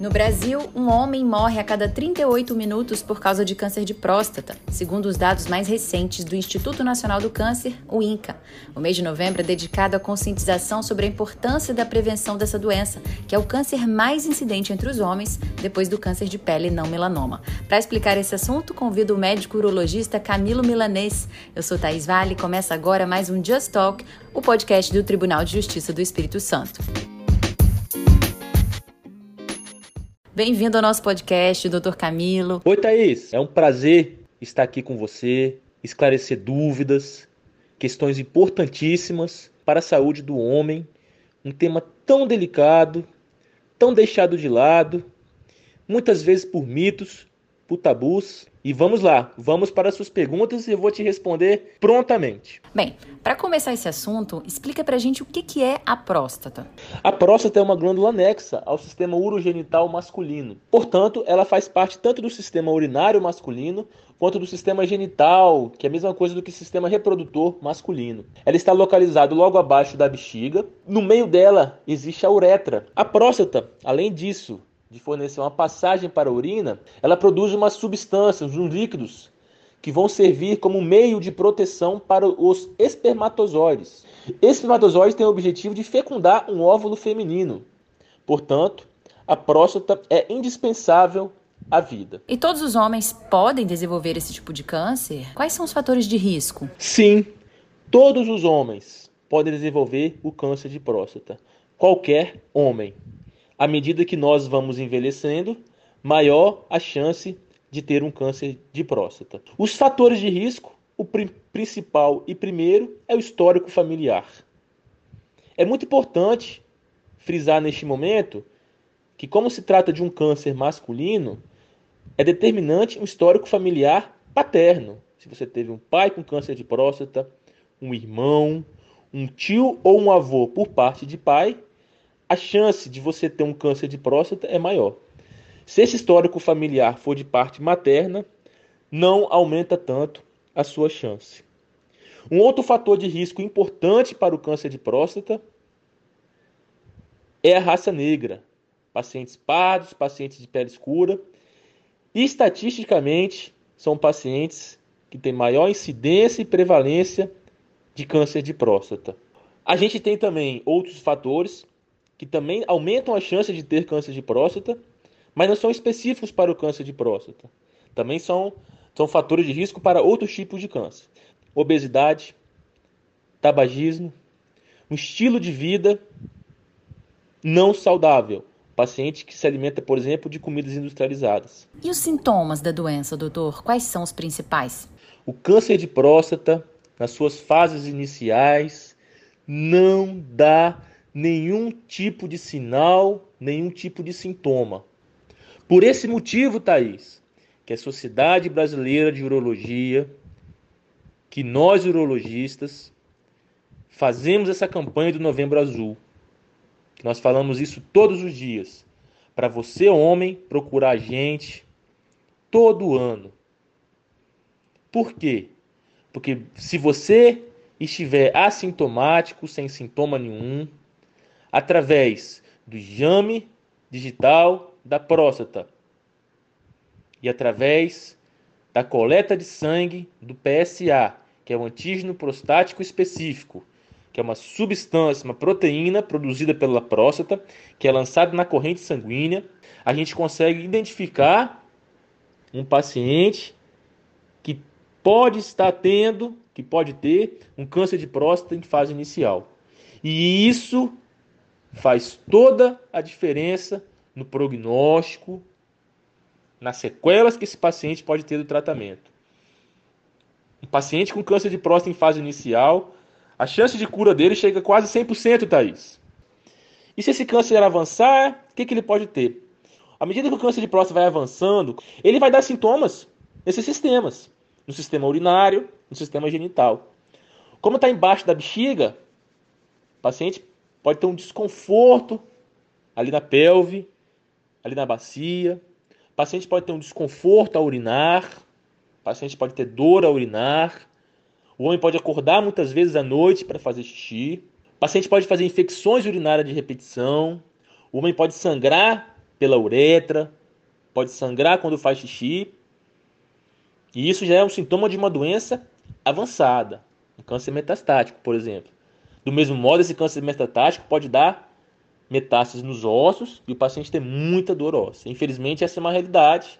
No Brasil, um homem morre a cada 38 minutos por causa de câncer de próstata, segundo os dados mais recentes do Instituto Nacional do Câncer, o INCA. O mês de novembro é dedicado à conscientização sobre a importância da prevenção dessa doença, que é o câncer mais incidente entre os homens, depois do câncer de pele não melanoma. Para explicar esse assunto, convido o médico urologista Camilo Milanês. Eu sou Thaís Vale e começa agora mais um Just Talk, o podcast do Tribunal de Justiça do Espírito Santo. Bem-vindo ao nosso podcast, Dr. Camilo. Oi, Thaís. É um prazer estar aqui com você, esclarecer dúvidas, questões importantíssimas para a saúde do homem. Um tema tão delicado, tão deixado de lado, muitas vezes por mitos, por tabus. E vamos lá, vamos para as suas perguntas e eu vou te responder prontamente. Bem, para começar esse assunto, explica pra gente o que, que é a próstata. A próstata é uma glândula anexa ao sistema urogenital masculino. Portanto, ela faz parte tanto do sistema urinário masculino quanto do sistema genital, que é a mesma coisa do que sistema reprodutor masculino. Ela está localizada logo abaixo da bexiga. No meio dela existe a uretra. A próstata, além disso, de fornecer uma passagem para a urina, ela produz umas substâncias, uns líquidos, que vão servir como meio de proteção para os espermatozoides. Esse espermatozoide tem o objetivo de fecundar um óvulo feminino. Portanto, a próstata é indispensável à vida. E todos os homens podem desenvolver esse tipo de câncer? Quais são os fatores de risco? Sim, todos os homens podem desenvolver o câncer de próstata. Qualquer homem à medida que nós vamos envelhecendo, maior a chance de ter um câncer de próstata. Os fatores de risco, o principal e primeiro é o histórico familiar. É muito importante frisar neste momento que, como se trata de um câncer masculino, é determinante um histórico familiar paterno. Se você teve um pai com câncer de próstata, um irmão, um tio ou um avô por parte de pai, a chance de você ter um câncer de próstata é maior. Se esse histórico familiar for de parte materna, não aumenta tanto a sua chance. Um outro fator de risco importante para o câncer de próstata é a raça negra. Pacientes pardos, pacientes de pele escura. E estatisticamente, são pacientes que têm maior incidência e prevalência de câncer de próstata. A gente tem também outros fatores que também aumentam a chance de ter câncer de próstata, mas não são específicos para o câncer de próstata. Também são, são fatores de risco para outros tipos de câncer. Obesidade, tabagismo, um estilo de vida não saudável. Paciente que se alimenta, por exemplo, de comidas industrializadas. E os sintomas da doença, doutor? Quais são os principais? O câncer de próstata, nas suas fases iniciais, não dá nenhum tipo de sinal, nenhum tipo de sintoma. Por esse motivo, Thaís, que a Sociedade Brasileira de Urologia, que nós urologistas, fazemos essa campanha do Novembro Azul. Nós falamos isso todos os dias. Para você, homem, procurar a gente todo ano. Por quê? Porque se você estiver assintomático, sem sintoma nenhum, através do exame digital da próstata e através da coleta de sangue do PSA, que é o antígeno prostático específico, que é uma substância, uma proteína produzida pela próstata, que é lançada na corrente sanguínea, a gente consegue identificar um paciente que pode estar tendo, que pode ter um câncer de próstata em fase inicial. E isso faz toda a diferença no prognóstico, nas sequelas que esse paciente pode ter do tratamento. Um paciente com câncer de próstata em fase inicial, a chance de cura dele chega a quase 100%, Thaís. E se esse câncer avançar, o que, que ele pode ter? À medida que o câncer de próstata vai avançando, ele vai dar sintomas nesses sistemas, no sistema urinário, no sistema genital. Como está embaixo da bexiga, o paciente pode ter um desconforto ali na pelve, ali na bacia. O paciente pode ter um desconforto a urinar. O paciente pode ter dor a urinar. O homem pode acordar muitas vezes à noite para fazer xixi. O paciente pode fazer infecções urinárias de repetição. O homem pode sangrar pela uretra, pode sangrar quando faz xixi. E isso já é um sintoma de uma doença avançada, um câncer metastático, por exemplo. Do mesmo modo, esse câncer metastático pode dar metástases nos ossos e o paciente ter muita dor óssea. Infelizmente, essa é uma realidade.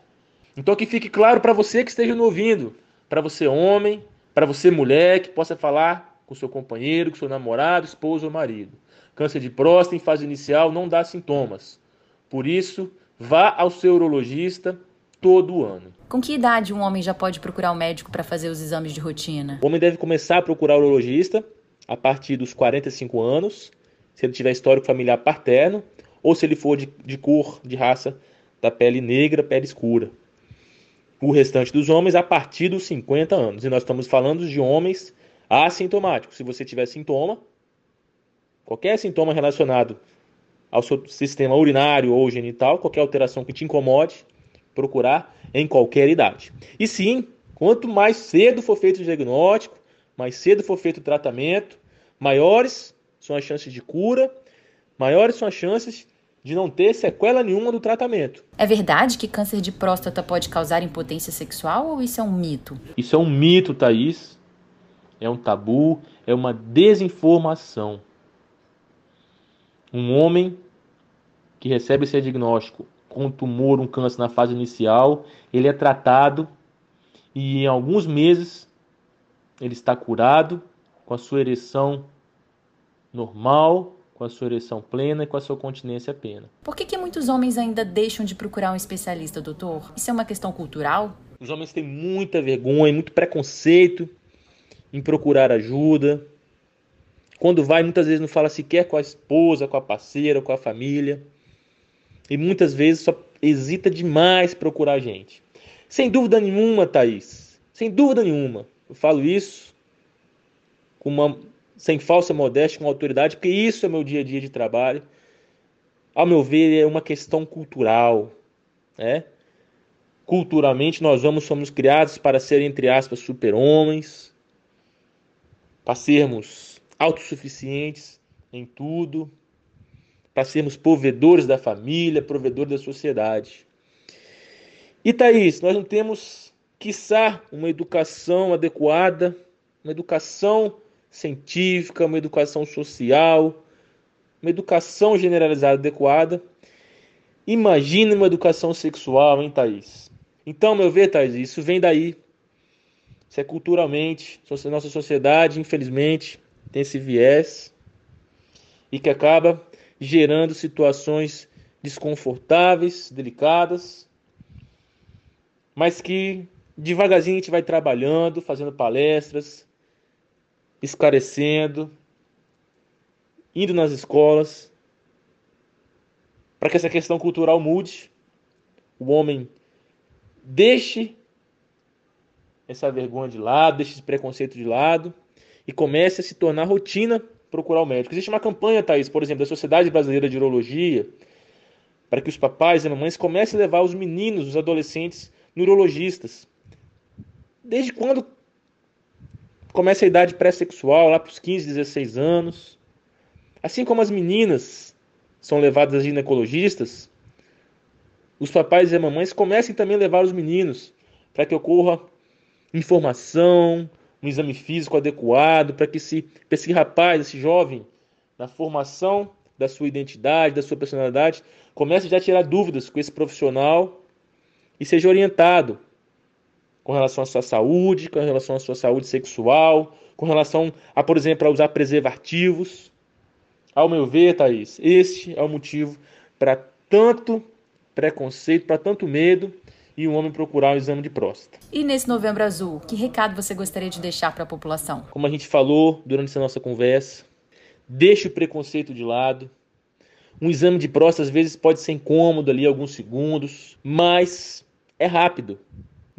Então, que fique claro para você que esteja me ouvindo, para você homem, para você mulher, que possa falar com seu companheiro, com seu namorado, esposo ou marido. Câncer de próstata em fase inicial não dá sintomas. Por isso, vá ao seu urologista todo ano. Com que idade um homem já pode procurar o um médico para fazer os exames de rotina? O homem deve começar a procurar o urologista a partir dos 45 anos, se ele tiver histórico familiar paterno, ou se ele for de, de cor, de raça da pele negra, pele escura. O restante dos homens a partir dos 50 anos. E nós estamos falando de homens assintomáticos. Se você tiver sintoma, qualquer sintoma relacionado ao seu sistema urinário ou genital, qualquer alteração que te incomode, procurar em qualquer idade. E sim, quanto mais cedo for feito o diagnóstico, mais cedo for feito o tratamento, maiores são as chances de cura, maiores são as chances de não ter sequela nenhuma do tratamento. É verdade que câncer de próstata pode causar impotência sexual ou isso é um mito? Isso é um mito, Thaís. É um tabu, é uma desinformação. Um homem que recebe esse diagnóstico com um tumor, um câncer na fase inicial, ele é tratado e em alguns meses ele está curado com a sua ereção normal, com a sua ereção plena e com a sua continência plena. Por que, que muitos homens ainda deixam de procurar um especialista, doutor? Isso é uma questão cultural? Os homens têm muita vergonha, muito preconceito em procurar ajuda. Quando vai, muitas vezes não fala sequer com a esposa, com a parceira, com a família. E muitas vezes só hesita demais procurar a gente. Sem dúvida nenhuma, Thaís. Sem dúvida nenhuma. Eu falo isso com uma, sem falsa modéstia, com autoridade, porque isso é meu dia a dia de trabalho. Ao meu ver, é uma questão cultural. Né? Culturalmente, nós homens somos criados para ser, entre aspas, super-homens, para sermos autossuficientes em tudo, para sermos provedores da família, provedores da sociedade. E Thaís, nós não temos, quiçá, uma educação adequada, uma educação científica, uma educação social, uma educação generalizada adequada. Imagina uma educação sexual, hein, Thaís? Então, meu ver, Thaís, isso vem daí. Isso é culturalmente, nossa sociedade, infelizmente, tem esse viés e que acaba gerando situações desconfortáveis, delicadas, mas que devagarzinho a gente vai trabalhando, fazendo palestras, esclarecendo, indo nas escolas, para que essa questão cultural mude, o homem deixe essa vergonha de lado, deixe esse preconceito de lado e comece a se tornar rotina procurar o médico. Existe uma campanha, Thaís, por exemplo, da Sociedade Brasileira de Urologia, para que os papais e mamães comecem a levar os meninos, os adolescentes, neurologistas. Desde quando começa a idade pré-sexual, lá para os 15, 16 anos. Assim como as meninas são levadas a ginecologistas, os papais e as mamães comecem também a levar os meninos para que ocorra informação, um exame físico adequado, para que esse, esse rapaz, esse jovem, na formação da sua identidade, da sua personalidade, comece já a tirar dúvidas com esse profissional e seja orientado com relação à sua saúde, com relação à sua saúde sexual, com relação a, por exemplo, a usar preservativos. Ao meu ver, Thaís, este é o motivo para tanto preconceito, para tanto medo e um homem procurar o exame de próstata. E nesse novembro azul, que recado você gostaria de deixar para a população? Como a gente falou durante essa nossa conversa, deixe o preconceito de lado. Um exame de próstata às vezes pode ser incômodo ali alguns segundos, mas é rápido.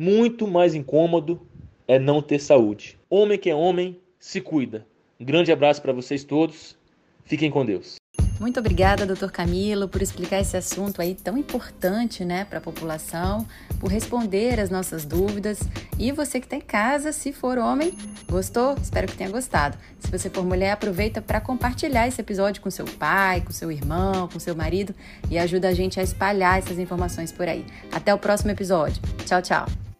Muito mais incômodo é não ter saúde. Homem que é homem, se cuida. Um grande abraço para vocês todos. Fiquem com Deus. Muito obrigada, doutor Camilo, por explicar esse assunto aí tão importante né, para a população, por responder as nossas dúvidas. E você que está em casa, se for homem, gostou? Espero que tenha gostado. Se você for mulher, aproveita para compartilhar esse episódio com seu pai, com seu irmão, com seu marido e ajuda a gente a espalhar essas informações por aí. Até o próximo episódio. Tchau, tchau.